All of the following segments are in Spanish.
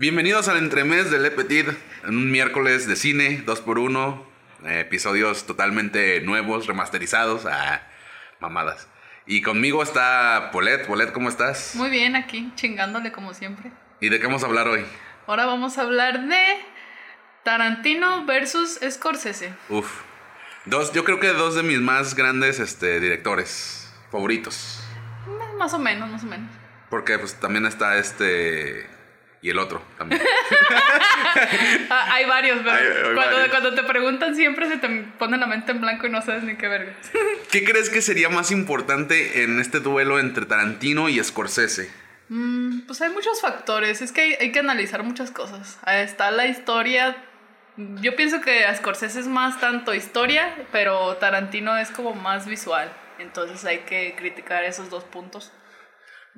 Bienvenidos al entremés del Le Petit, en un miércoles de cine, 2x1, eh, episodios totalmente nuevos, remasterizados, a mamadas. Y conmigo está Polet. Polet, ¿cómo estás? Muy bien, aquí, chingándole como siempre. ¿Y de qué vamos a hablar hoy? Ahora vamos a hablar de Tarantino versus Scorsese. Uf. Dos, yo creo que dos de mis más grandes este, directores favoritos. Eh, Más o menos, más o menos. Porque pues también está este... Y el otro también. Ah, hay varios, pero Hay- hay cuando, varios. cuando te preguntan siempre se te pone la mente en blanco y no sabes ni qué verga. ¿Qué crees que sería más importante en este duelo entre Tarantino y Scorsese? Mm, pues hay muchos factores, es que hay, hay que analizar muchas cosas. Ahí está la historia. Yo pienso que Scorsese es más tanto historia, pero Tarantino es como más visual. Entonces hay que criticar esos dos puntos.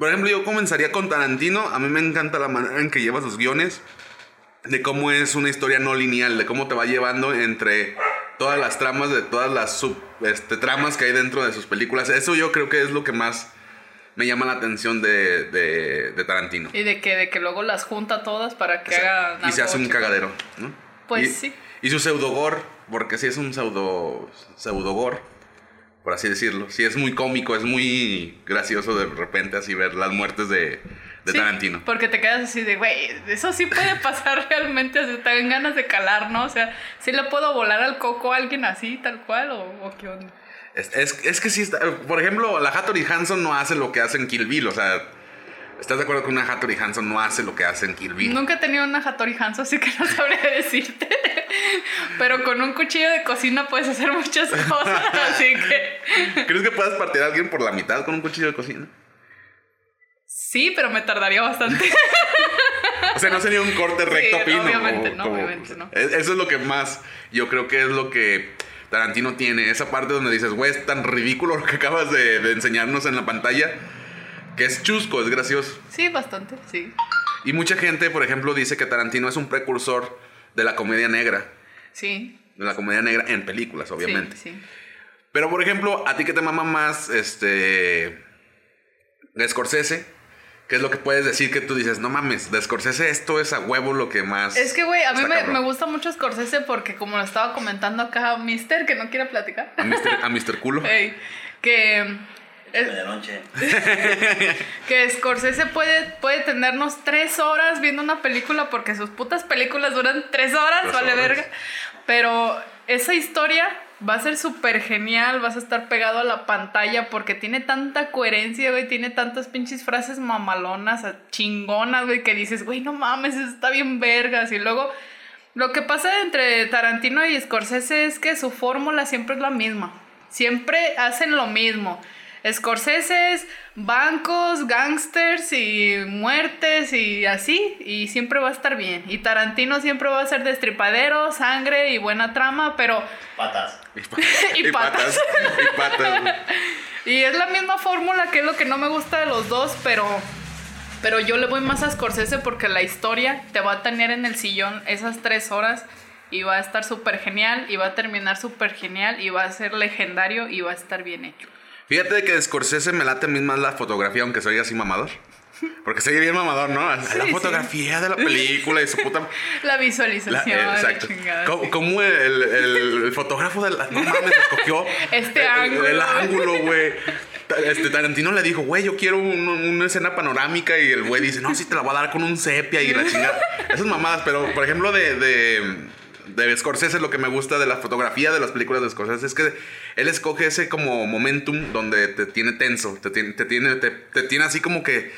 Por ejemplo, yo comenzaría con Tarantino. A mí me encanta la manera en que lleva sus guiones. De cómo es una historia no lineal. De cómo te va llevando entre todas las tramas, de todas las sub, este, tramas que hay dentro de sus películas. Eso yo creo que es lo que más me llama la atención de, de- de Tarantino. Y de que, de que luego las junta todas para que O sea, haga. y se hace un cagadero, ¿no? Pues Y- sí. Y su pseudogore, porque sí es un pseudo pseudogore, por así decirlo. Sí es muy cómico, es muy gracioso de repente así ver las muertes de, de Sí, Tarantino. Porque te quedas así de, güey, eso sí puede pasar realmente, así te dan ganas de calar, ¿no? O sea, ¿sí le puedo volar al coco a alguien así, tal cual, o, o qué onda? Es, es- es que sí está. Por ejemplo, la Hattori Hanson no hace lo que hace en Kill Bill. O sea, ¿estás de acuerdo que una Hattori Hanson no hace lo que hace en Kill Bill? Nunca he tenido una Hattori Hanzo, así que no sabría decirte. Pero con un cuchillo de cocina puedes hacer muchas cosas, así que... ¿Crees que puedas partir a alguien por la mitad con un cuchillo de cocina? Sí, pero me tardaría bastante. O sea, no sería un corte recto Sí, fino. obviamente no, obviamente no. Es- Eso es lo que más yo creo que es lo que Tarantino tiene. Esa parte donde dices, güey, es tan ridículo lo que acabas de, de enseñarnos en la pantalla. Que es chusco, es gracioso. Sí, bastante, sí. Y mucha gente, por ejemplo, dice que Tarantino es un precursor de la comedia negra. Sí. De la comedia negra en películas, obviamente. Sí, sí. Pero, por ejemplo, a ti que te mama más, este. De Scorsese, ¿qué es lo que puedes decir que tú dices? No mames, de Scorsese esto es a huevo lo que más. Es que, güey, a mí me, me gusta mucho Scorsese porque, como lo estaba comentando acá, Mister, que no quiere platicar. A Mr. a Mr. Culo. Que. Es- Medianoche. que Scorsese puede, puede tenernos tres horas viendo una película porque sus putas películas duran tres horas, Tres vale horas. verga. Pero esa historia va a ser súper genial, vas a estar pegado a la pantalla porque tiene tanta coherencia, güey, tiene tantas pinches frases mamalonas, chingonas, güey, que dices, güey, no mames, eso está bien vergas. Y luego, lo que pasa entre Tarantino y Scorsese es que su fórmula siempre es la misma. Siempre hacen lo mismo. Scorsese es bancos, gangsters y muertes y así, y siempre va a estar bien. Y Tarantino siempre va a ser destripadero, sangre y buena trama, pero... Patas. Y, pa- Y patas. Y patas. Y es la misma fórmula que es lo que no me gusta de los dos, pero... Pero yo le voy más a Scorsese porque la historia te va a tener en el sillón esas tres horas y va a estar súper genial y va a terminar súper genial y va a ser legendario y va a estar bien hecho. Fíjate que de Scorsese me late a mí más la fotografía, aunque soy así mamador. Porque soy bien mamador, ¿no? la sí. fotografía de la película y su puta. La La- visualización. eh, la exacto. chingada, Como, sí. como el, el- el fotógrafo de la. No mames, escogió. Este el- ángulo. El ángulo, güey. Este Tarantino le dijo, güey, yo quiero un- una escena panorámica. Y el güey dice, no, sí te la voy a dar con un sepia y la chingada. Esas mamadas, pero por ejemplo, de. de de Scorsese lo que me gusta de la fotografía de las películas de Scorsese es que él escoge ese como momentum donde te tiene tenso, te tiene, te tiene, así como que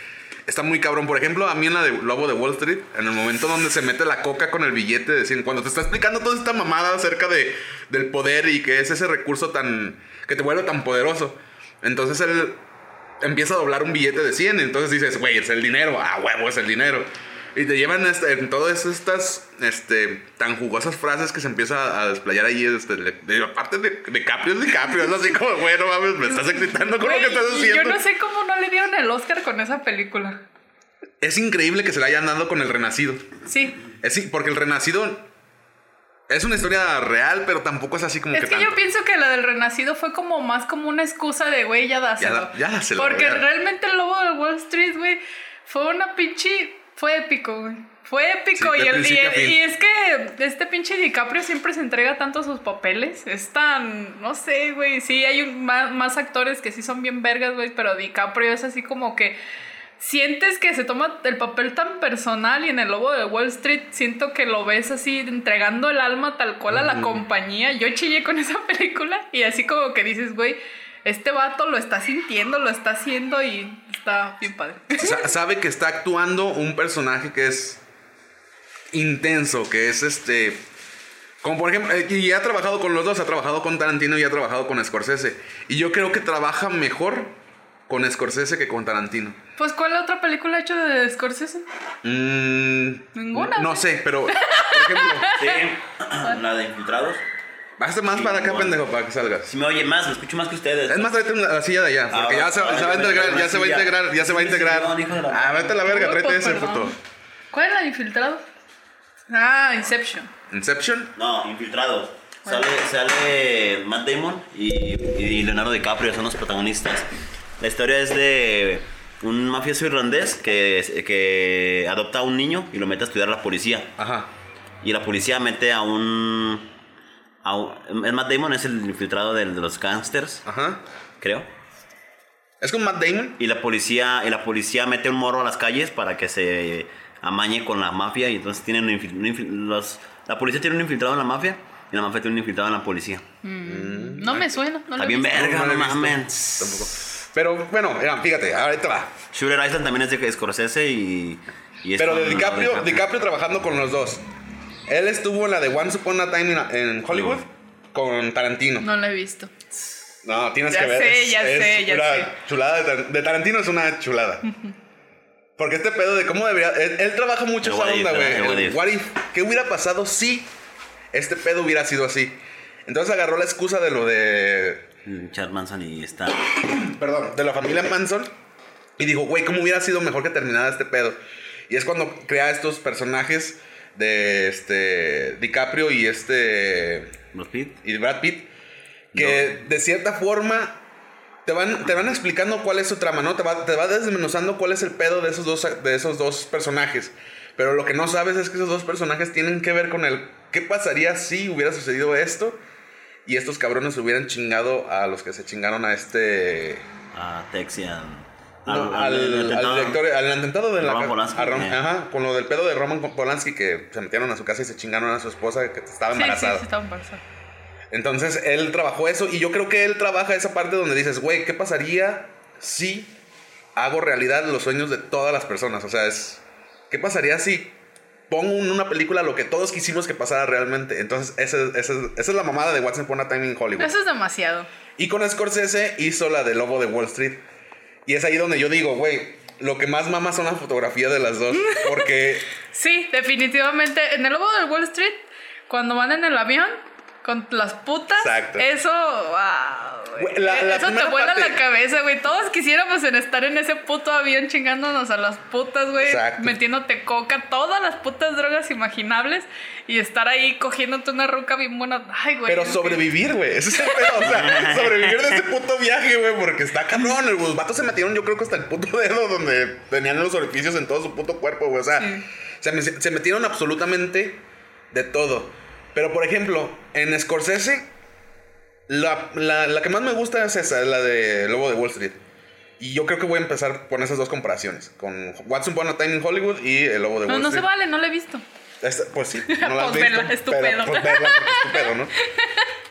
está muy cabrón. Por ejemplo, a mí en la de Lobo de Wall Street, en el momento donde se mete la coca con el billete de 100, cuando te está explicando toda esta mamada acerca de, del poder y que es ese recurso tan, que te vuelve tan poderoso. Entonces él empieza a doblar un billete de 100, entonces dices, güey, es el dinero, ah, huevo, es el dinero. Y te llevan este- en todas estas este, tan jugosas frases que se empieza a desplayar ahí. Este, de, de- aparte de, de Caprio, es de Caprio. Es así como, bueno, mames, me estás excitando con lo que estás haciendo. Yo no sé cómo no le dieron el Oscar con esa película. Es increíble que se la hayan dado con el Renacido. Sí. Es, sí, porque el Renacido es una historia real, pero tampoco es así como Es que que tanto. yo pienso que la del Renacido fue como más como una excusa de, güey, ya dáselo. Ya da- ya dáselo, Porque realmente el lobo de Wall Street, güey, fue una pinche. Fue épico, güey. Fue épico Sí, y, el- y, es que este pinche DiCaprio siempre se entrega tanto a sus papeles. Es tan, no sé, güey. Sí, hay un- más, más actores que sí son bien vergas, güey, pero DiCaprio es así como que sientes que se toma el papel tan personal y en el lobo de Wall Street siento que lo ves así entregando el alma tal cual a la compañía. Yo chillé con esa película y así como que dices, güey, este vato lo está sintiendo, lo está haciendo y está bien padre. Sa- sabe que está actuando un personaje que es intenso, que es este. Como por ejemplo, eh, y ha trabajado con los dos, ha trabajado con Tarantino y ha trabajado con Scorsese. Y yo creo que trabaja mejor con Scorsese que con Tarantino. Pues, ¿cuál otra película ha hecho de Scorsese? Mm, Ninguna, No sé, pero por ejemplo, Sí, la de infiltrados. Hazte más Sí, para acá, bueno. pendejo, para que salgas. Si me oye más, me escucho más que ustedes. Es más, tráete la silla de allá, porque Ah, ya, se, ah, se va a integrar, ya se va a integrar, ya se va a integrar. sí, hijo de la- Ah, vete a la verga, tráete ese puto. ¿Cuál es la de infiltrado? Ah, Inception. Inception. No, infiltrados. Sale, sale Matt Damon y, y Leonardo DiCaprio, son los protagonistas. La historia es de un mafioso irlandés que, que adopta a un niño y lo mete a estudiar a la policía. Ajá. Y la policía mete a un... A un el Matt Damon es el infiltrado del- de, los gangsters, Ajá. creo. Es con Matt Damon. Y la policía y la policía mete un morro a las calles para que se amañe con la mafia y entonces tienen un infil- un infil- los, la policía tiene un infiltrado en la mafia y la mafia tiene un infiltrado en la policía. No me suena. No Está bien visto. verga, No, mames. Tampoco. Pero bueno, mira, fíjate, ahorita va. Shooter Island también es de Scorsese y, y es Pero de DiCaprio, DiCaprio trabajando con los dos. Él estuvo en la de Once Upon a Time in, en Hollywood con Tarantino. No lo he visto. No, tienes Ya que ver. sé, es- ya es sé, ya una sé. Chulada de, Tar- de Tarantino es una chulada. Porque este pedo de cómo debería. Él, él trabaja mucho esa onda, güey. ¿Qué hubiera pasado si este pedo hubiera sido así? Entonces agarró la excusa de lo de. Chad Manson y está. Perdón, de la familia Manson. Y dijo, güey, ¿cómo hubiera sido mejor que terminara este pedo? Y es cuando crea estos personajes de este DiCaprio y este Brad Pitt. y Brad Pitt que de cierta forma te van, te van explicando cuál es su trama, ¿no? Te va, te va desmenuzando cuál es el pedo de esos, dos, de esos dos personajes. Pero lo que no sabes es que esos dos personajes tienen que ver con el qué pasaría si hubiera sucedido esto y estos cabrones hubieran chingado a los que se chingaron a este... A Texian. No, al, al director, al atentado de la Polanski, a Rom- eh. ajá, con lo del pedo de Roman Polanski que se metieron a su casa y se chingaron a su esposa que estaba Sí, sí, embarazada. sí, estaba embarazada. Entonces él trabajó eso y yo creo que él trabaja esa parte donde dices, güey, ¿qué pasaría si hago realidad los sueños de todas las personas? O sea, es, ¿qué pasaría si pongo en una película lo que todos quisimos que pasara realmente? Entonces ese- ese- esa es la mamada de What's Upon a Time in Hollywood. Eso es demasiado. Y con Scorsese hizo la de Lobo de Wall Street. Y es ahí donde yo digo, güey, lo que más mama son la fotografía de las dos. Porque Sí, definitivamente. En el lobo del Wall Street, cuando van en el avión con las putas, Exacto. eso, wow, güey. Güey, la- la eso te vuela parte- la cabeza, güey. Todos quisiéramos en estar en ese puto avión chingándonos a las putas, güey. Metiéndote coca, todas las putas drogas imaginables y estar ahí cogiéndote una ruca bien buena. Ay, güey. Pero sobrevivir, güey. Ese es el pedo. O sea, sobrevivir de ese puto viaje, güey. Porque está cabrón. Los vatos se metieron, yo creo que hasta el puto dedo donde tenían los orificios en todo su puto cuerpo, güey. O sea, Sí. se, me- se metieron absolutamente de todo. Pero, por ejemplo, en Scorsese, la, la- la que más me gusta es esa, la de Lobo de Wall Street. Y yo creo que voy a empezar con esas dos comparaciones. Con What's Upon a Time in Hollywood y El Lobo de No, Wall no se Street. vale, no lo he visto. Esta- pues sí, no la has Pues verla, pero, pues verla porque es tu pedo, ¿no?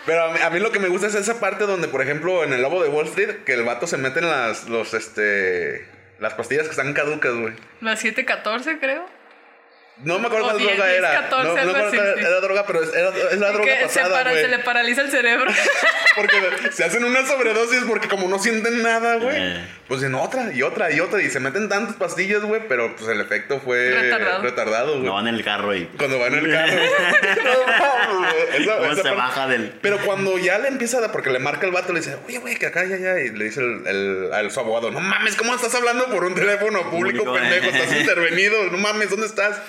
Pero a mí, a mí lo que me gusta es esa parte donde, por ejemplo, en el lobo de Wall Street, que el vato se mete en las, los, este, las pastillas que están caducas, güey. Las 714, creo. No me acuerdo O cuál 10, droga 10, era. 14, no, no me acuerdo cuál era droga, pero es, era- es la droga que para- se le paraliza el cerebro. Porque se hacen una sobredosis porque como no sienten nada, güey. Eh. Pues en otra y otra y otra. Y se meten tantas pastillas, güey, pero pues el efecto fue Retardado. retardado, güey. No van en el carro y. Cuando va en el carro. No, mames, güey. Esa- ¿Cómo esa se parte- baja del.? Pero cuando ya le empieza a dar, porque le marca el vato, le dice, oye, güey, que acá, ya, ya. Y le dice el, el- al su abogado, no mames, ¿cómo estás hablando por un teléfono público, Público, pendejo? eh. Estás intervenido, no mames, ¿dónde estás?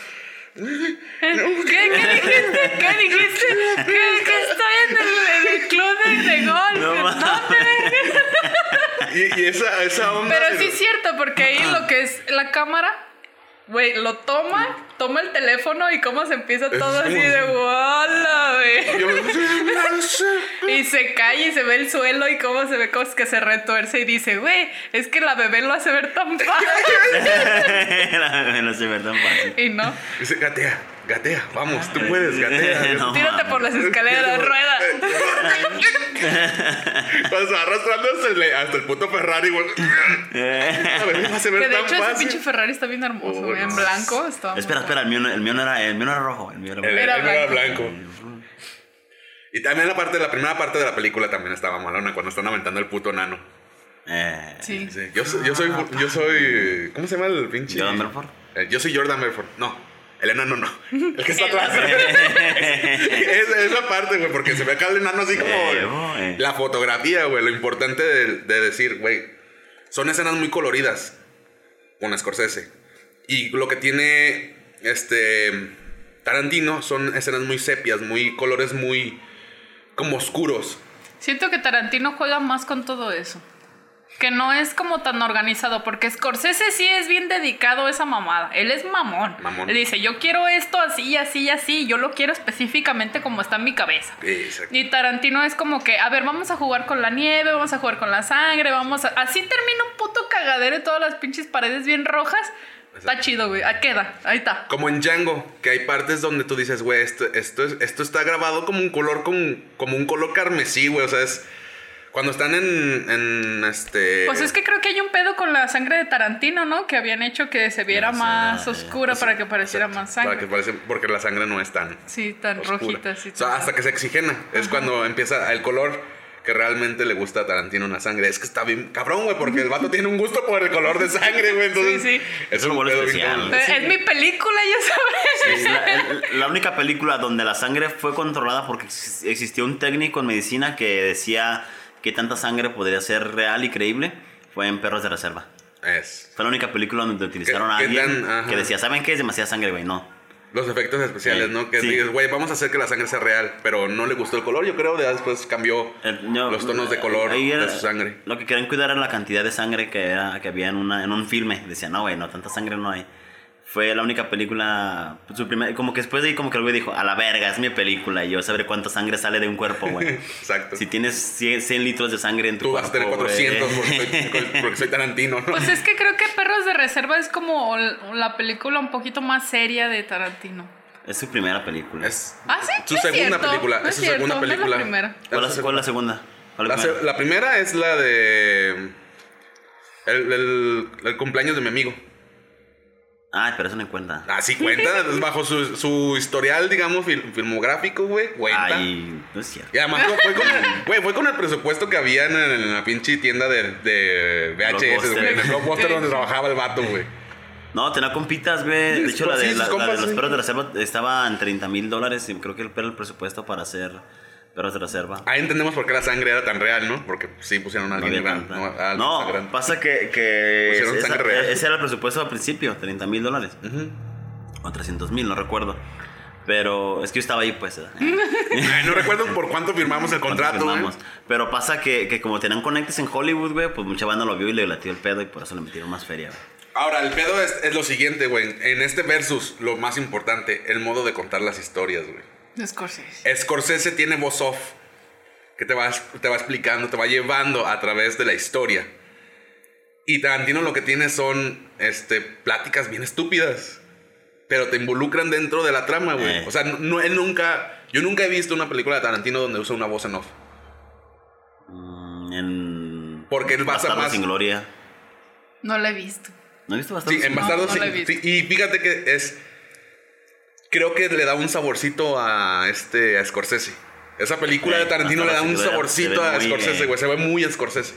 ¿Qué, ¿Qué dijiste? ¿Qué dijiste? Que, que estoy en el, en el club de, de golf. No mames. ¿Dónde? Y, y esa, esa onda. Pero sí es cierto, porque ahí lo que es la cámara Güey, lo toma, toma el teléfono y cómo se empieza Es todo así de. ¡Wala, güey! Y se cae y se ve el suelo y cómo se ve cómo es que se retuerce y dice, güey, es que la bebé lo hace ver tan fácil. Me lo sé ver tan fácil. Y no, Dice, gatea, gatea, vamos, tú puedes, gatea. No. tírate por las escaleras, rueda. Cuando se va arrastrando hasta el, puto Ferrari, güey. Ver, Que de tan hecho ese fácil. pinche Ferrari está bien hermoso, Oh, en blanco. Está Espera, espera, el mío, no- el mío no era, el mío no era rojo, el mío era El, blanco. Era el era blanco. blanco. Y también la parte, la primera parte de la película también estaba malona cuando están aventando el puto nano. Eh, Sí. Sí, yo, soy- yo soy, yo soy, ¿cómo se llama el pinche? Jordan Belfort. Eh, yo soy Jordan Belfort. No, el enano no. El que está atrás. es, es la parte, güey, porque se ve acá el enano así como Eh, güey. la fotografía, güey. Lo importante de, de decir, güey, son escenas muy coloridas con Scorsese. Y lo que tiene este Tarantino son escenas muy sepias, muy colores muy como oscuros. Siento que Tarantino juega más con todo eso. Que no es como tan organizado, porque Scorsese sí es bien dedicado a esa mamada. Él es mamón. Mamón. Él dice, yo quiero esto así, así, así. Yo lo quiero específicamente como está en mi cabeza. Exacto. Y Tarantino es como que, a ver, vamos a jugar con la nieve, vamos a jugar con la sangre, vamos a... Así termina un puto cagadero y todas las pinches paredes bien rojas. Está chido, güey. Ahí queda. Ahí está. Como en Django, que hay partes donde tú dices, güey, esto, esto, es- esto está grabado como un color, como, como un color carmesí, güey. O sea, es. Cuando están en. en este. Pues es que creo que hay un pedo con la sangre de Tarantino, ¿no? Que habían hecho que se viera más oscura para que pareciera más Para sangre. que parece, porque la sangre no es tan. Sí, tan oscura. rojita. O sea, hasta que se oxigena. Es cuando empieza el color que realmente le gusta a Tarantino una sangre. Es que está bien cabrón, güey, porque el vato tiene un gusto por el color de sangre, güey. Entonces, Sí, sí. Es un bien especial. Es mi película, ya sabes. Es la, la única película donde la sangre fue controlada porque ex- existió un técnico en medicina que decía que tanta sangre podría ser real y creíble fue en Perros de Reserva. Es. Fue la única película donde utilizaron a alguien que decía, ¿saben qué? Es demasiada sangre, güey. No. Los efectos especiales, Sí, ¿no? Que sí. dices, güey, vamos a hacer que la sangre sea real, pero no le gustó el color, yo creo, ya después cambió El- no, los tonos de color era- de su sangre. Lo que querían cuidar era la cantidad de sangre que, era, que había en, una, en un filme. Decían, no, güey, no, tanta sangre no hay. Fue la única película, pues, su primer, como que después de ahí como que el güey dijo, a la verga, es mi película y yo sabré cuánta sangre sale de un cuerpo, güey. Exacto. si tienes 100, 100 litros de sangre en tu Tú vas a tener cuerpo, güey. 400 porque soy, porque soy Tarantino, ¿no? Pues es que creo que Perros de Reserva es como la película un poquito más seria de Tarantino. Es su primera película. Es Ah, sí. su es segunda cierto, película. no es su cierto, segunda no es la película. primera. ¿Cuál, Es es, cuál es la segunda? ¿Cuál La, se- la primera es la de. El, el- el cumpleaños de mi amigo. Ay, pero eso no cuenta. Así cuenta, es bajo su, su historial, digamos, fil- filmográfico, güey. Cuenta. Ay, no es cierto. Y además fue, con, güey, fue con el presupuesto que había en, en la pinche tienda de, de VHS, güey. En el blockbuster Sí, donde sí. trabajaba el vato, güey. No, tenía compitas, güey. De Sí, hecho, la de, sí, la, de los sí. perros de reserva estaba en 30 mil dólares y creo que era el presupuesto para hacer perros de reserva. Ahí entendemos por qué la sangre era tan real, ¿no? Porque sí pusieron a No, alguien tanta. no, a No, pasa que, que Pusieron esa- sangre real. ese era el presupuesto al principio, 30 mil dólares. O 300 mil, no recuerdo. Pero es que yo estaba ahí, pues. ¿eh? Ay, no recuerdo por cuánto firmamos el contrato, güey. Firmamos. Pero pasa que, que como tenían conectes en Hollywood, güey, pues mucha banda lo vio y le latió el pedo y por eso le metieron más feria, güey. Ahora, el pedo es, es lo siguiente, güey. En este versus, lo más importante, el modo de contar las historias, güey. Scorsese. Scorsese tiene voz off, que te va, te va explicando, te va llevando a través de la historia. Y Tarantino lo que tiene son este, pláticas bien estúpidas, pero te involucran dentro de la trama, güey. Eh. O sea, no, él nunca, yo nunca he visto una película de Tarantino donde usa una voz en off. Mm, En. Porque él basa más- sin gloria. No la he visto. ¿No he visto Sí, Bastardos en sin Bastardos no la he sí- visto. sí, Y fíjate que es. Creo que le da un saborcito a este a Scorsese. Esa película Sí, de Tarantino le da un saborcito a Scorsese, güey. Se ve muy Scorsese.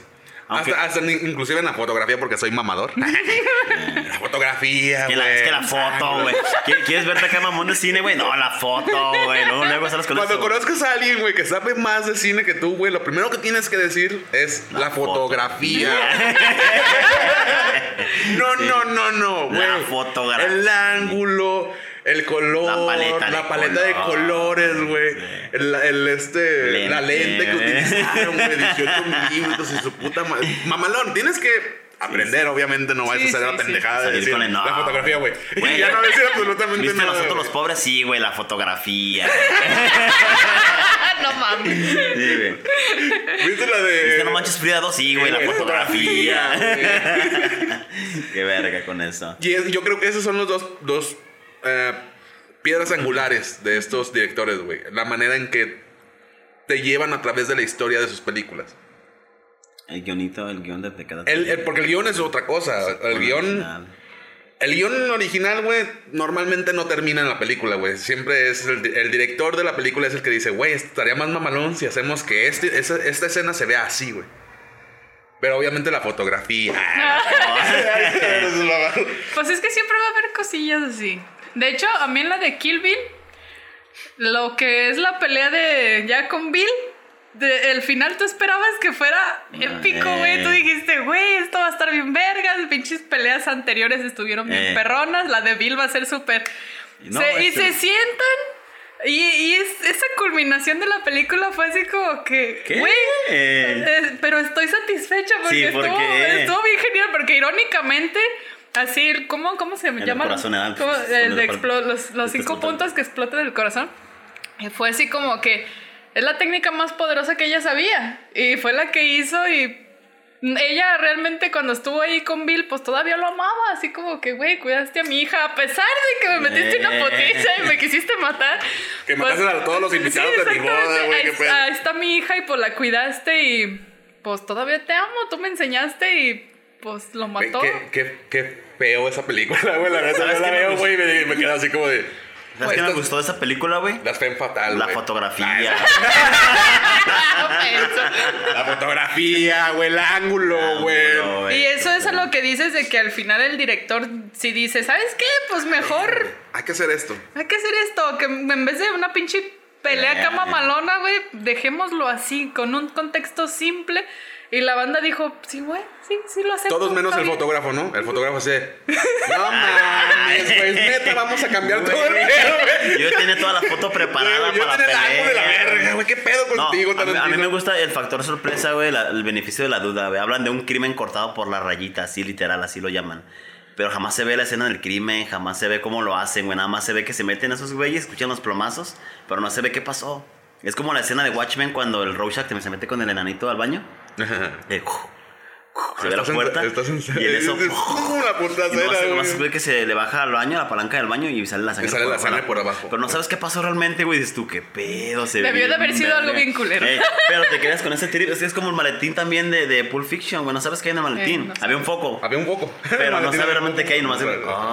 Aunque- Hasta, hasta inclusive en la fotografía, porque soy mamador. la fotografía, güey. la, es que la foto, güey. ¿Qui- ¿Quieres verte acá mamón de cine, güey? No, la foto, güey. Luego, luego sales con Cuando eso. conozcas a alguien, güey, que sabe más de cine que tú, güey, lo primero que tienes que decir es la, foto. fotografía. no, no, no, no, güey. La fotografía. El ángulo, el color, La paleta de paleta de color. colores, güey. El, el, este, Lente, la lente que utilizaron, güey, 18 milímetros y su puta ma- Mamalón, tienes que aprender, obviamente no vas Sí, a hacer sí, la sí. pendejada de Salir decir con el no. la fotografía, güey. Ya no decir absolutamente ¿Viste nada. nosotros los pobres? Sí, güey, la fotografía. no mames. Sí, güey. ¿Viste la de ¿Viste No Manches Frida 2? Sí, güey, la fotografía. fotografía, Qué verga con eso. Y es- yo creo que esos son los dos, dos eh, piedras angulares de estos directores, güey. La manera en que te llevan a través de la historia de sus películas. El guionito, el guion de queda. El- el- porque el guion es otra cosa. El guion, el guion original, güey, normalmente no termina en la película, güey. Siempre es el, el director de la película es el que dice, güey, estaría más mamalón si hacemos que este, esa- esta escena se vea así, güey. Pero obviamente la fotografía. Pues es que siempre va a haber cosillas así. De hecho, a mí en la de Kill Bill, lo que es la pelea de ya con Bill, de- el final tú esperabas que fuera épico, güey. Tú Eh. dijiste, güey, esto va a estar bien vergas. Pinches peleas anteriores estuvieron bien Eh. perronas. La de Bill va a ser súper. No, Se- y este- se sientan. Y, y es- esa culminación de la película fue así como que, güey, Eh. eh, pero estoy satisfecha porque, Sí, estuvo, porque- estuvo bien genial, porque irónicamente, así, ¿cómo, cómo se El llama? corazón El de el cual- explo- los, los que cinco explota. puntos que explotan el corazón. Y fue así como que es la técnica más poderosa que ella sabía. Y fue la que hizo y ella realmente cuando estuvo ahí con Bill, pues todavía lo amaba. Así como que, güey, cuidaste a mi hija a pesar de que me metiste una Eh. potiza y me quisiste matar. Que pues, mataste a todos los invitados de mi boda, güey, Ahí, ahí está mi hija y pues la cuidaste y pues todavía te amo. Tú me enseñaste y pues lo mató. Qué, qué, qué feo esa película, güey. La verdad, ¿Sabes yo la veo, güey, y me, me quedo así como de. ¿Sabes qué me gustó de esa película, güey? Las fen fatal, La güey. fotografía. La fotografía, güey, el ángulo, güey. Ángulo, güey. Y eso es a lo que dices de que al final el director sí dice, ¿sabes qué? Pues mejor Hay que hacer esto. hay que hacer esto, que en vez de una pinche pelea Eh. cama malona, güey, dejémoslo así, con un contexto simple. Y la banda dijo, sí, güey, sí, sí lo hacemos. Todos menos el bien". fotógrafo, ¿no? El fotógrafo se. No mames, güey. Neta, vamos a cambiar todo el pedo, güey. Yo tenía toda la foto preparada Yo para tenía la ángulo de la pelea. verga, güey. ¿Qué pedo No, contigo, a, mí, a mí me gusta el factor sorpresa, güey, el beneficio de la duda, güey. Hablan de un crimen cortado por la rayita, así literal, así lo llaman. Pero jamás se ve la escena del crimen, jamás se ve cómo lo hacen, güey. Nada más se ve que se meten esos güeyes, escuchan los plomazos, pero no se ve qué pasó. Es como la escena de Watchmen cuando el Rorschach se mete con el enanito al baño. De, se ve la puerta Estás en y en eso la y nomás, nomás ve que se le baja al baño, la palanca del baño y sale la sangre. sale la sangre por abajo. Pero no sabes qué pasó realmente, güey. Dices tú, qué pedo. Se ve Debió de haber sido algo bien culero. Ey, pero te quedas con ese trip. Es que es como el maletín también de, de Pulp Fiction, güey. No sabes qué hay en el maletín. Eh, no Había un foco. Había un poco. Pero no sabes realmente qué hay, nomás de,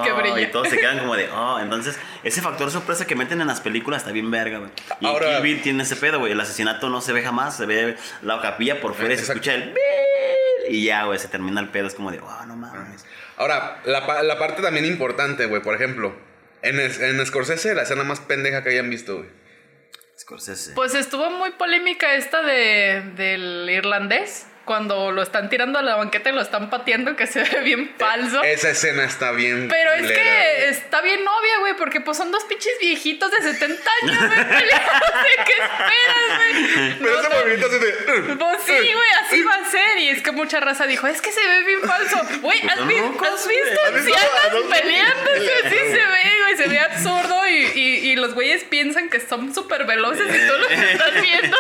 Que brilla. y todos se quedan como de, oh, entonces ese factor sorpresa que meten en las películas está bien verga, güey. Y Ahora- Kill Bill tiene ese pedo, güey. El asesinato no se ve jamás, se ve la capilla por fuera y se escucha el. Y ya, güey, se termina el pedo. Es como de, oh, no mames. Ahora, la, la parte también importante, güey. Por ejemplo, en, es- en Scorsese, la escena más pendeja que hayan visto, güey. Scorsese. Pues estuvo muy polémica esta de, del irlandés. Cuando lo están tirando a la banqueta y lo están pateando, que se ve bien falso. Esa escena está bien. Pero es que güey. está bien obvia, güey, porque pues son dos pinches viejitos de 70 años, güey, peleándose. ¿Qué esperas, güey? Pero No, ese no. movimiento así de. Pues sí, güey, así va a ser. Y es que mucha raza dijo, es que se ve bien falso. Güey, ¿has, Pues vi- no, ¿cómo has visto? ¿Has ancianos dos- peleándose? Así se ve, güey, se ve absurdo. Y, y, y los güeyes piensan que son súper veloces y tú los estás viendo.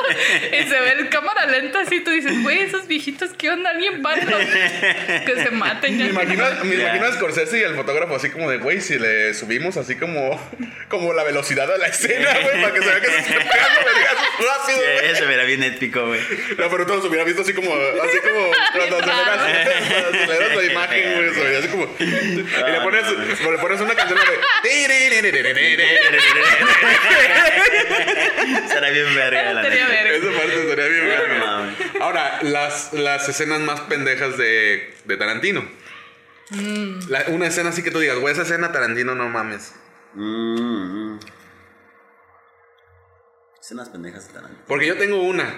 Y se ve el cámara lenta así. Tú dices, güey, esos viejitos, ¿qué onda? Alguien paro. Que se maten ya. Me imagino, me imagino a Scorsese y el fotógrafo así como de, güey, si le subimos así como, como la velocidad a la escena, güey, para que se vea que se está pegando. Sí, se verá bien épico, güey. No, pero todos hubiera visto así como, así como cuando aceleras, cuando aceleras la imagen, güey, se veía así como. Y le pones, le pones una canción de. Será bien verga, la neta. verga. Esa parte estaría bien, No verga. mames. Ahora, las, las escenas más pendejas de, de Tarantino. La- una escena así que tú digas, güey, esa escena Tarantino no mames. Mm, mm. Escenas pendejas de Tarantino. Porque yo tengo una.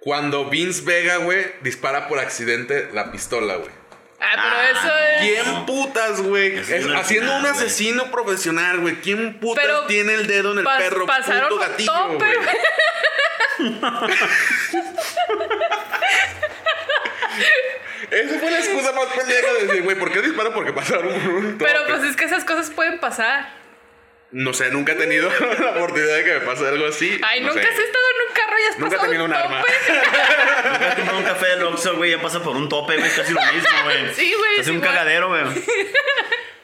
Cuando Vince Vega, güey, dispara por accidente la pistola, güey. Ah, pero eso es. ¿Quién putas, güey? Haciendo final, un asesino profesional, güey. ¿Quién putas Pero tiene el dedo en el pas- perro pasaron puto gatillo, güey. Esa fue la excusa más pendeja de decir, güey, ¿por qué disparo? Porque pasaron un tope. Pero pues es que esas cosas pueden pasar. No sé, nunca he tenido la oportunidad de que me pase algo así. Ay, No nunca sé. has estado en un carro y has Nunca he pasado tenido un arma. tope. Nunca has comprado un café del Oxxo, güey, ya pasa por un tope, güey, casi lo mismo, güey. Sí, güey, Es es un igual. cagadero, güey.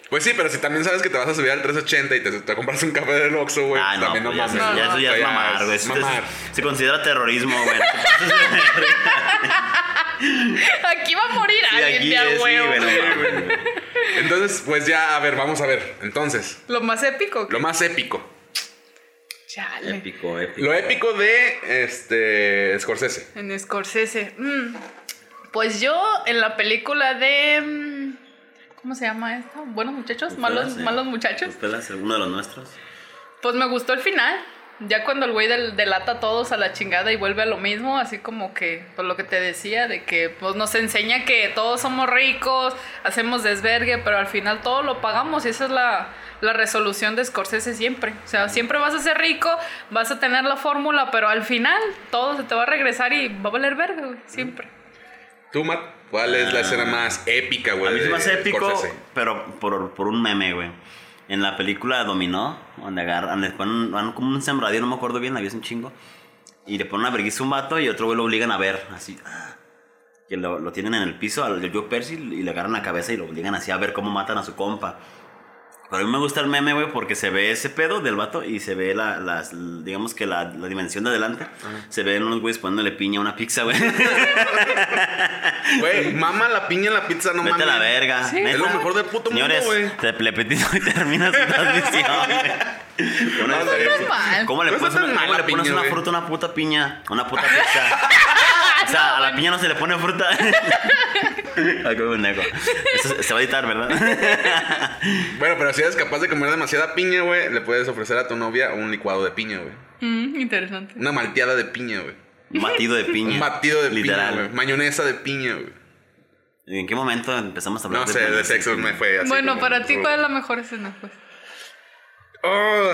Pues sí, pero si también sabes que te vas a subir al 380 y te, te compras un café del Oxxo, güey, Ah, pues no, también no pues ya, mames. ya eso ya es mamar, güey. Eso- eso- mamar. Se considera terrorismo, güey. Aquí va a morir Sí, alguien de a es, sí, huevo. güey, no mames, güey. Entonces, pues ya, a ver, vamos a ver. Entonces, Lo más épico. lo más épico. Chale. Épico, épico. Lo épico de este Scorsese. En Scorsese. Mm. Pues yo en la película de. mm, ¿Cómo se llama esta? Buenos muchachos, malos, sí. malos muchachos. Pues pelas, uno de los nuestros. Pues me gustó el final. Ya cuando el güey del- delata a todos a la chingada y vuelve a lo mismo, así como que, por lo que te decía, de que pues nos enseña que todos somos ricos, hacemos desvergue, pero al final todo lo pagamos y esa es la, la resolución de Scorsese siempre. O sea, siempre vas a ser rico, vas a tener la fórmula, pero al final todo se te va a regresar y va a valer verga, güey, siempre. Tú, Matt, ¿cuál es la escena más épica, güey? A mí me hace épico, Scorsese? pero por, por un meme, güey. En la película Dominó, donde agarran, le ponen, van como un sembradío, no me acuerdo bien, la vi un chingo. Y le ponen una vergüenza un vato y otro güey lo obligan a ver, así. Que lo, lo tienen en el piso al Joe Percy y le agarran la cabeza y lo obligan así a ver cómo matan a su compa. Pero a mí me gusta el meme, güey, porque se ve ese pedo del vato y se ve la, las, digamos que la, la dimensión de adelante. Se ven unos güeyes poniéndole piña a una pizza, güey. Güey, mama la piña en la pizza, no Vete mames. a la verga. Sí. Es lo mejor del puto mundo, Señores, güey. te le petizo y termina su transmisión. güey. ¿Cómo le pones, una, piña, una fruta a una puta piña? Una puta pizza. O sea, a la piña no se le pone fruta. Ay, qué pendejo. Eso se va a editar, ¿verdad? Bueno, pero si eres capaz de comer demasiada piña, güey, le puedes ofrecer a tu novia un licuado de piña, güey. Mm, interesante. Una malteada de piña, güey. Un batido de piña. Un batido de Literal. piña, güey. Mayonesa de piña, güey. ¿En qué momento empezamos a hablar No sé, de sexo me fue así. bueno, como- para ti, ¿cuál es la mejor escena? Pues? Oh,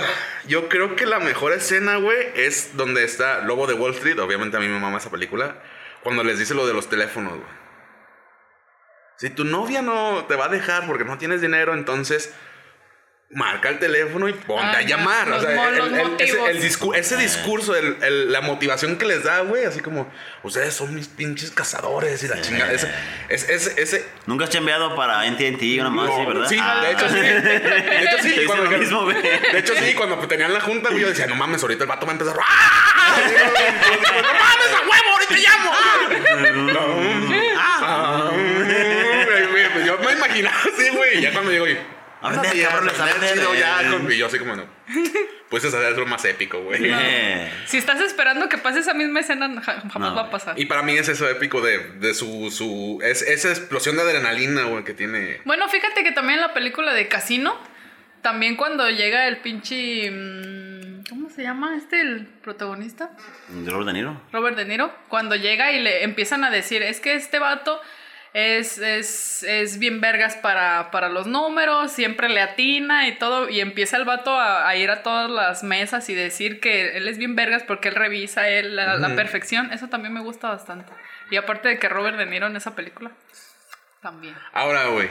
yo creo que la mejor escena, güey, es donde está Lobo de Wall Street. Obviamente a mí me mama esa película. Cuando les dice lo de los teléfonos, güey. Si tu novia no te va a dejar porque no tienes dinero, entonces marca el teléfono y ponte Ah, a llamar. los o sea, el- ese, motivos. el discu- ese discurso, el- el- la motivación que les da, güey, así como, ustedes son mis pinches cazadores y la chingada. Ese, ese, ese, ese- Nunca has chambeado para AT&T una más, no, sí, ¿verdad? Sí, Ah. de hecho sí. De hecho sí. Cuando- mismo. De hecho sí, cuando tenían la junta, güey, yo decía, no mames, ahorita el vato va a empezar. ¡Ah! ¡No mames, a huevo! ¡Ahorita llamo! No. Ah. Yo me imaginaba así, güey. Ya cuando llego, y. A ver, "Ándate, cabrón, chido, eh". ya, con- Y yo así como no. Pues eso es lo más épico, güey. Eh. Si estás esperando que pase esa misma escena, ja- jamás No. va a pasar. Y para mí es eso épico de, de su. su es, esa explosión de adrenalina, güey, que tiene. Bueno, fíjate que también en la película de Casino, también cuando llega el pinche. mm, ¿Cómo se llama este, el protagonista? ¿De Robert De Niro? Robert De Niro, cuando llega y le empiezan a decir, es que este vato es, es, es bien vergas para, para los números, siempre le atina y todo, y empieza el vato a, a ir a todas las mesas y decir que él es bien vergas porque él revisa él la, la perfección, eso también me gusta bastante. Y aparte de que Robert De Niro en esa película, también. Ahora, güey.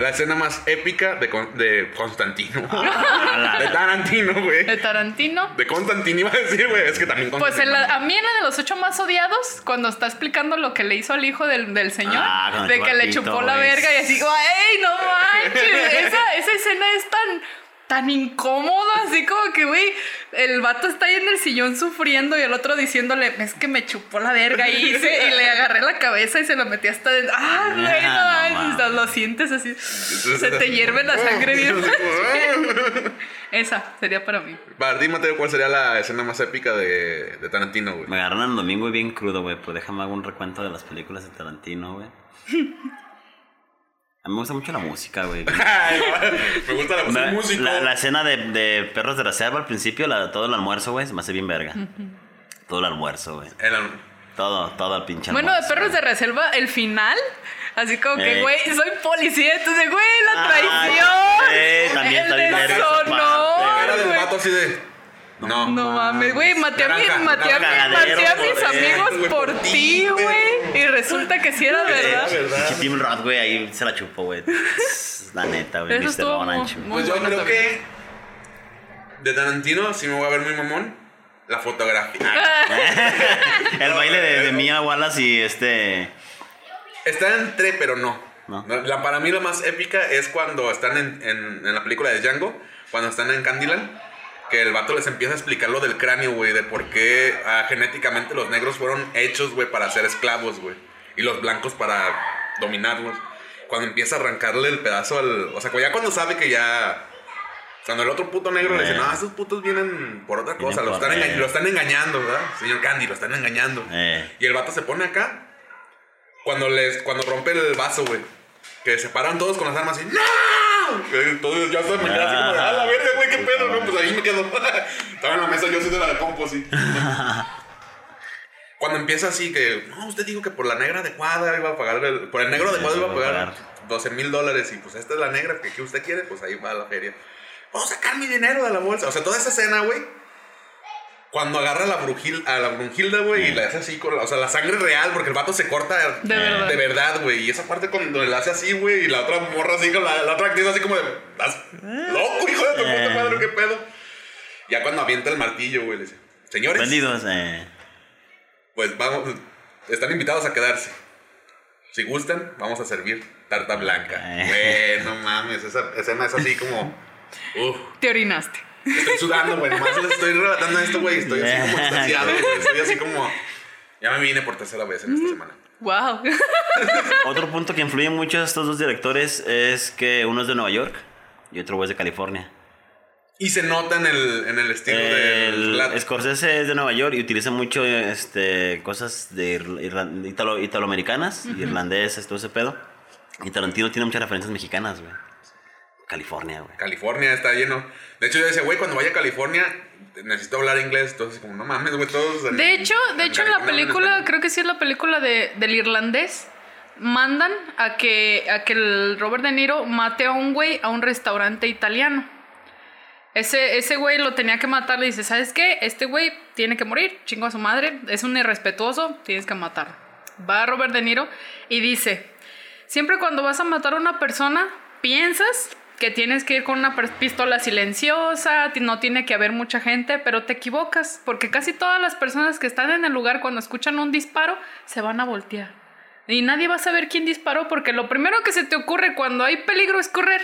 La escena más épica de, Con- de Constantino. Ah, De Tarantino, güey. De Tarantino. De Constantino iba a decir, güey. Es que también Pues Constantino. en la- a mí en la de los ocho más odiados, cuando está explicando lo que le hizo al hijo del, del señor, Ah, de que le chupó la güey. verga y así, ¡ay, no manches! Esa, esa escena es tan, tan incómoda, así como que, güey, el vato está ahí en el sillón sufriendo y el otro diciéndole, es que me chupó la verga y, hice- y le agarré la cabeza y se lo metí hasta dentro. ¡Ah, güey, no Ah, no. Lo sientes así, se te hierve la sangre bien. Esa sería para mí. Para ti, Mateo, ¿cuál sería la escena más épica de, de Tarantino, güey? Me agarraron el domingo y bien crudo, güey. Pues déjame hago un recuento de las películas de Tarantino, güey. A mí me gusta mucho la música, güey. Ay, me gusta la música. Músico. La, la escena de, de Perros de Reserva al principio, la, todo el almuerzo, güey, se me hace bien verga. Todo el almuerzo, güey. El- Todo, todo el pinche Bueno, de perros de reserva, el final, así como que, Eh. güey, soy policía, entonces, güey, la Ah, traición. eh, también está el bien verga del güey. vato así de. No. No mames, güey, maté a, mi- maté a maté a mis amigos por ti, güey. Y resulta que sí era verdad. Tim Roth, güey, ahí se la chupó, güey. La neta, güey. Mr. Orange. Pues yo creo también. que de Tarantino sí me voy a ver muy mamón. La fotografía. Ah, El baile de, de Mia Wallace y este. Está entre, pero no. No. La, para mí la más épica es cuando están en, en- en la película de Django, cuando están en Candyland, que el vato les empieza a explicar lo del cráneo, güey, de por qué ah, genéticamente los negros fueron hechos, güey, para ser esclavos, güey, y los blancos para dominarlos. Cuando empieza a arrancarle el pedazo al... O sea, ya cuando sabe que ya... Cuando el otro puto negro le dice, Eh. no, esos putos vienen por otra cosa, lo están, eh. lo están engañando, ¿verdad? Señor Candy, lo están engañando. Eh. Y el vato se pone acá. Cuando les cuando rompe el vaso, güey. Que se paran todos con las armas y ¡No! Todos ya se me quedan así como ¡Ah, la verga, güey, pedo! No, pues ahí me quedo. Estaba en la mesa, yo soy de la de compo, sí. Cuando empieza así que, no, usted dijo que por la negra de cuadra iba a pagar, el- por el negro de cuadra iba a pagar 12 mil dólares y pues esta es la negra que, que usted quiere, pues ahí va a la feria. Puedo sacar mi dinero de la bolsa. O sea, toda esa escena, güey. Cuando agarra a la, Brujil, a la Brunhilda, güey, y la hace así con la, o sea, la sangre real, porque el vato se corta De verdad. de verdad, güey. Y esa parte cuando le hace así, güey, y la otra morra así con la, la otra actriz así como de, "Estás loco, hijo de tu puta Eh. madre, qué pedo. Ya cuando avienta el martillo, güey, le dice, señores, Vendidos, eh. pues vamos, están invitados a quedarse. Si gustan, vamos a servir tarta blanca. Eh. Güey, no mames, esa escena es así como, uff. Te orinaste. Estoy sudando, güey. Nomás les estoy relatando esto, güey. Estoy así como extasiado, güey. Estoy así como. Ya me vine por tercera vez en esta semana. Wow. Otro punto que influye mucho a estos dos directores es que uno es de Nueva York y otro es de California. Y se nota en el, en el estilo El del. Scorsese es de Nueva York y utiliza mucho este, cosas de irla- irlan- italo, italoamericanas, irlandesas, todo ese pedo. Y Tarantino tiene muchas referencias mexicanas, güey. California, güey. California está lleno. De hecho, yo decía, güey, cuando vaya a California, necesito hablar inglés. Entonces, como, no mames, güey, todos. en- De hecho, de hecho en la película, creo que sí es la película de, del irlandés, mandan a que, a que el Robert De Niro mate a un güey a un restaurante italiano. Ese, ese güey lo tenía que matar, le dice, ¿sabes qué? Este güey tiene que morir, chingo a su madre, es un irrespetuoso, tienes que matarlo. Va Robert De Niro y dice, siempre cuando vas a matar a una persona, piensas que tienes que ir con una pistola silenciosa, no tiene que haber mucha gente, pero te equivocas, porque casi todas las personas que están en el lugar cuando escuchan un disparo se van a voltear. Y nadie va a saber quién disparó, porque lo primero que se te ocurre cuando hay peligro es correr.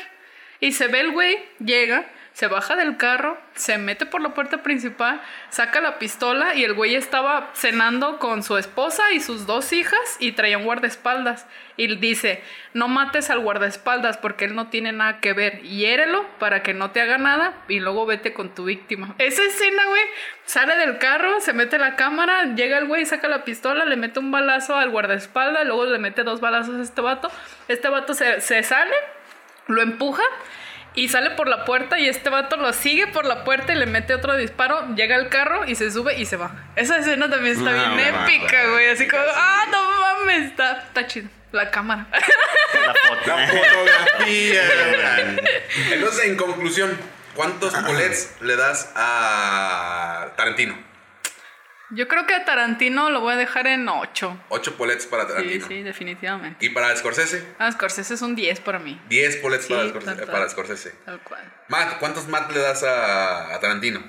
Y se ve el güey, llega, se baja del carro, se mete por la puerta principal, saca la pistola y el güey estaba cenando con su esposa y sus dos hijas y traía un guardaespaldas. Y dice, no mates al guardaespaldas porque él no tiene nada que ver. Hiérelo para que no te haga nada y luego vete con tu víctima. Esa escena, güey, sale del carro, se mete la cámara, llega el güey, saca la pistola, le mete un balazo al guardaespaldas, luego le mete dos balazos a este vato. Este vato se, se sale, lo empuja y sale por la puerta y este vato lo sigue por la puerta y le mete otro disparo, llega al carro y se sube y se va. Esa escena también está No, bien épica, güey. Así como, ah, no mames, está, está chido. La cámara. La foto. La fotografía. Entonces, en conclusión, ¿cuántos bolets le das a Tarantino? Yo creo que a Tarantino lo voy a dejar en 8. Ocho polets para Sí, Tarantino. sí, definitivamente. Y para Scorsese, Ah, Scorsese es un 10 para mí. 10 polets Sí, para, tal Scorsese, cual. para Scorsese. Tal cual. Matt, ¿cuántos Matt le das a, a Tarantino?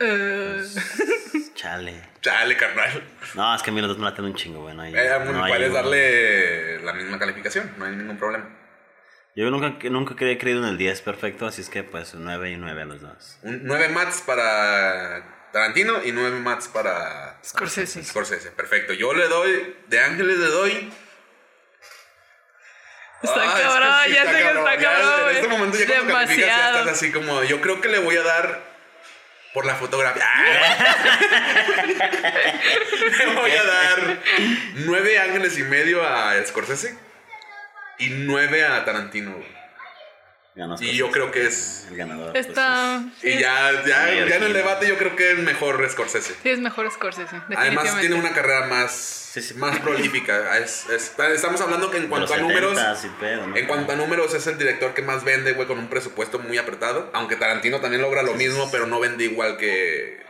Eh, Chale. Chale, carnal. No, es que a mí los dos me latan un chingo, güey. No hay- Eh, no hay- puedes darle la misma calificación, no hay ningún problema. Yo nunca, nunca he creído en el 10 perfecto, así es que pues un 9 y 9 a los dos. Un, 9 Mats para Tarantino y 9 Mats para Scorsese. Scorsese. Perfecto. Yo le doy, de Ángeles le doy. Está Ah, es que cabrón, sí ya sé que está Ya, cabrón, En este momento ya cuando calificas ya estás así como. Yo creo que le voy a dar por la fotografía. Le voy a dar 9 ángeles y medio a Scorsese y 9 a Tarantino. Y yo creo que es. El ganador. pues, Está. Y sí, ya, ya, Sí, ya en el debate yo creo que es mejor Scorsese. Sí, es mejor Scorsese. Además tiene una carrera más, sí. más prolífica. Es- es- estamos hablando que en cuanto a números, 70s y pedo, ¿no? en cuanto a números es el director que más vende, güey, con un presupuesto muy apretado. Aunque Tarantino también logra lo mismo, pero no vende igual que,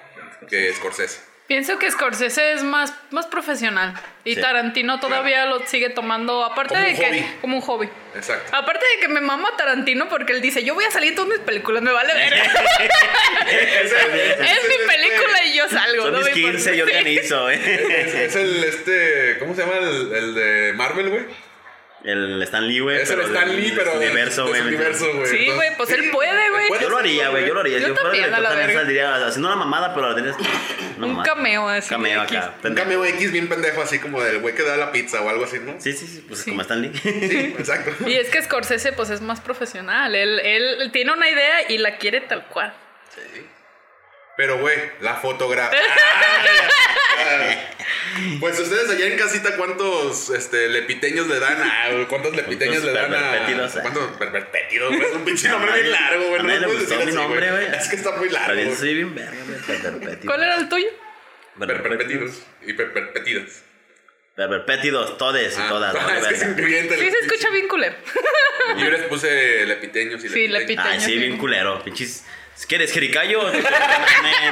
que Scorsese. Pienso que Scorsese es más, más profesional. Y Sí. Tarantino todavía lo sigue tomando, aparte Como de que. hobby. Como un hobby. Exacto. Aparte de que me mama Tarantino porque él dice: Yo voy a salir en todas mis películas, me vale ver. Es, es mi el- película y yo salgo. Son no mis me importa. 15, yo organizo, Es, eh. es el este. ¿Cómo se llama el, el de Marvel, güey? El Stan Lee, güey. Es el pero Stan Lee, pero del- universo, güey. universo, güey. Sí, güey, pues él puede, güey. Yo lo haría, güey, yo lo haría. Yo Yo, fuera también, director saldría haciendo una mamada, pero la tienes. Un cameo así. Cameo acá. Un cameo X bien pendejo, así como del güey que da la pizza o algo así, ¿no? Sí, sí, sí, pues Sí. como Stan Lee. Sí, exacto. Y es que Scorsese, pues es más profesional. Él, él tiene una idea y la quiere tal cual. Pero, güey, la fotografía. pues ustedes allá en casita, ¿cuántos este, lepiteños le dan a. ¿Cuántos lepiteños le dan a. pervertidos, eh? ¿Cuántos pervertidos? güey? Es un pinche nombre bien largo, güey. No puedes decir así, nombre, güey. Es que está muy largo. Pero yo güey. soy bien verga. ¿Cuál era el tuyo? Pervertidos y per- pervertidas. Pervertidos, todes y Ah, todas. es que es incluyente. Sí, se escucha bien culero. Yo les puse lepiteños y Sí, lepiteños. Ay, sí, bien culero. Pinches. Si quieres jericayo,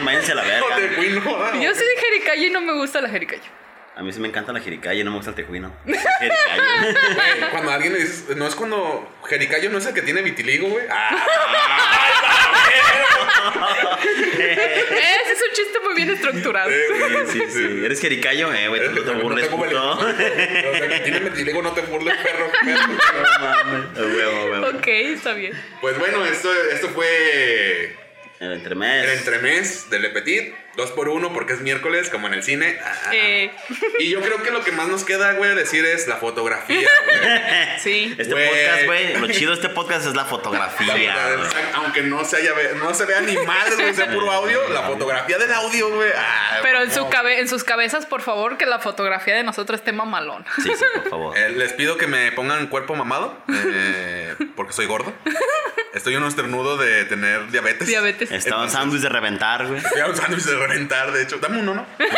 váyanse a la verga. Yo soy de Jericaya y no me gusta la Jericaya. A mí sí me encanta la jericayo, no me gusta el tejuino. Jericayo. Güey, cuando alguien le dices, no es cuando Jericayo no es el que tiene vitiligo, güey. Ah, Ese es un chiste muy bien estructurado. eh, Sí, sí, sí. ¿Eres jericayo? Eh, güey, no te burles, No te puto. tiene vitiligo, no te burles, perro. perro. Ok, está bien. Pues bueno, esto, esto fue El entremés. el entremés de Le Petit. Dos por uno porque es miércoles, como en el cine. Ah, Eh, Y yo creo que lo que más nos queda, güey, decir es la fotografía, güey. sí. Este Güey. podcast, güey, lo chido de este podcast es la fotografía. güey. Aunque no se, haya, no se vea ni madre, güey, sea puro audio, la fotografía del audio, güey. ah, Pero en, su cabe- en sus cabezas, por favor, que la fotografía de nosotros esté mamalón. Sí, sí, por favor. Eh, les pido que me pongan cuerpo mamado, eh, porque soy gordo. Estoy en un esternudo de tener diabetes. Diabetes. Estaba un sándwich de reventar, güey. Estoy a un sándwich de reventar, de hecho. Dame uno, ¿no?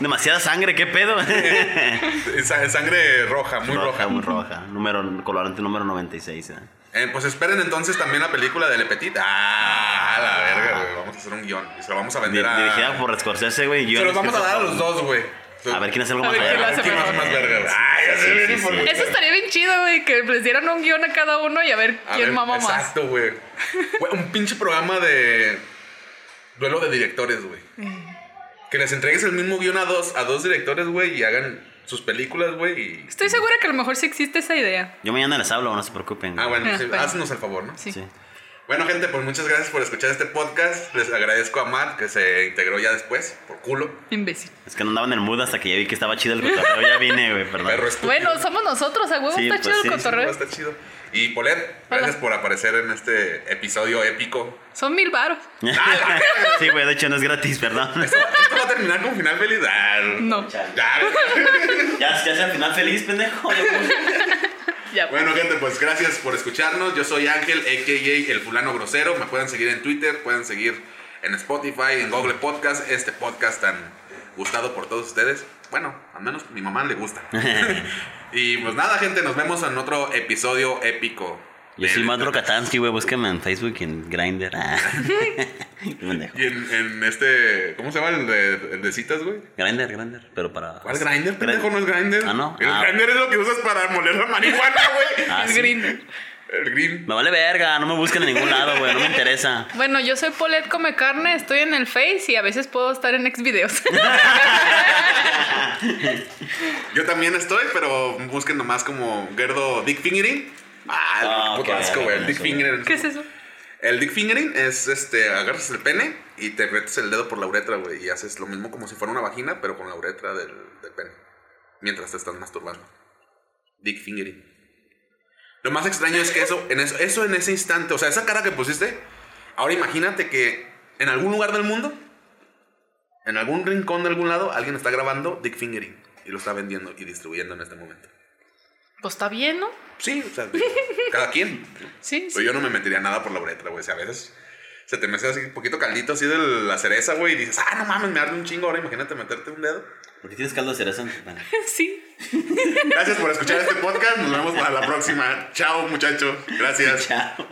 Demasiada sangre, ¿qué pedo? Sa- Sangre roja, muy roja. muy roja. Número, colorante número 96. ¿eh? Eh, pues esperen entonces también la película de Le Petit. Ah, la verga, güey. Vamos a hacer un guion y se lo vamos a vender a. Dirigida por Scorsese, güey. Se los vamos a dar a los dos, güey. A ver quién hace algo A más ver quién verga. Eso estaría bien chido, güey, que les dieran un guion a cada uno y a ver A quién ver, mama más. Exacto. Güey, Un pinche programa de duelo de directores, güey. Que les entregues el mismo guion a dos, a dos directores, güey, y hagan sus películas, güey. Y... Estoy segura que a lo mejor sí existe esa idea. Yo mañana les hablo, no se preocupen. Ah, bueno, Ah, sí, bueno. haznos el favor, ¿no? Sí. Sí. Bueno, gente, pues muchas gracias por escuchar este podcast. Les agradezco a Matt, que se integró ya después, por culo. Imbécil. Es que no andaba en el mood hasta que ya vi que estaba chido el cotorreo. Ya vine, güey, perdón. Perro estúpido. Bueno, somos nosotros, a huevo Sí, está pues chido sí, el sí, cotorreo. Está chido. Y Polet, gracias por aparecer en este episodio épico. Son mil varos. sí, güey, de hecho no es gratis, perdón. Esto, esto va a terminar con final feliz. Ah, No. Ya. Ya, ya sea al final feliz, pendejo. Ya. Bueno, gente, pues gracias por escucharnos. Yo soy Ángel, a.k.a. El Fulano Grosero. Me pueden seguir en Twitter, pueden seguir en Spotify, en Google Podcast. Este podcast tan gustado por todos ustedes. Bueno, al menos mi mamá le gusta. y pues nada, gente, nos vemos en otro episodio épico. Yo soy Madro. Katansky, güey. Búsqueme en Facebook y en Grindr. Ah. Y en, en este. ¿Cómo se llama el de, el de citas, güey? Grindr, Grindr, pero para. ¿Cuál Grindr? Pendejo, no es Grindr. Ah, ¿no? El Ah. Grindr es lo que usas para moler la marihuana, güey. Ah, el sí. green. El green. Me vale verga, no me busquen en ningún lado, güey. No me interesa. Bueno, yo soy Polet Come Carne, estoy en el Face y a veces puedo estar en X videos. Yo también estoy, pero busquen nomás como Gerdo Dick Fingering. Ah, puto ok, asco, güey. El Dick eso. Fingering. ¿Qué es eso? El Dick Fingering es este, agarras el pene y te metes el dedo por la uretra, güey. Y haces lo mismo como si fuera una vagina, pero con la uretra del, del pene. Mientras te estás masturbando. Dick Fingering. Lo más extraño es que eso en, eso, eso en ese instante, o sea, esa cara que pusiste, ahora imagínate que en algún lugar del mundo, en algún rincón de algún lado, alguien está grabando Dick Fingering y lo está vendiendo y distribuyendo en este momento. Pues está bien, ¿no? Sí, o sea, cada quien. Sí, sí. yo no me metería nada por la uretra, güey. O sea, a veces se te mete así un poquito caldito así de la cereza, güey, y dices, ah, no mames, me arde un chingo ahora, imagínate meterte un dedo. Porque tienes caldo de cereza. Bueno. Sí. Gracias por escuchar este podcast. Nos vemos para la próxima. Chao, muchachos. Gracias. Chao.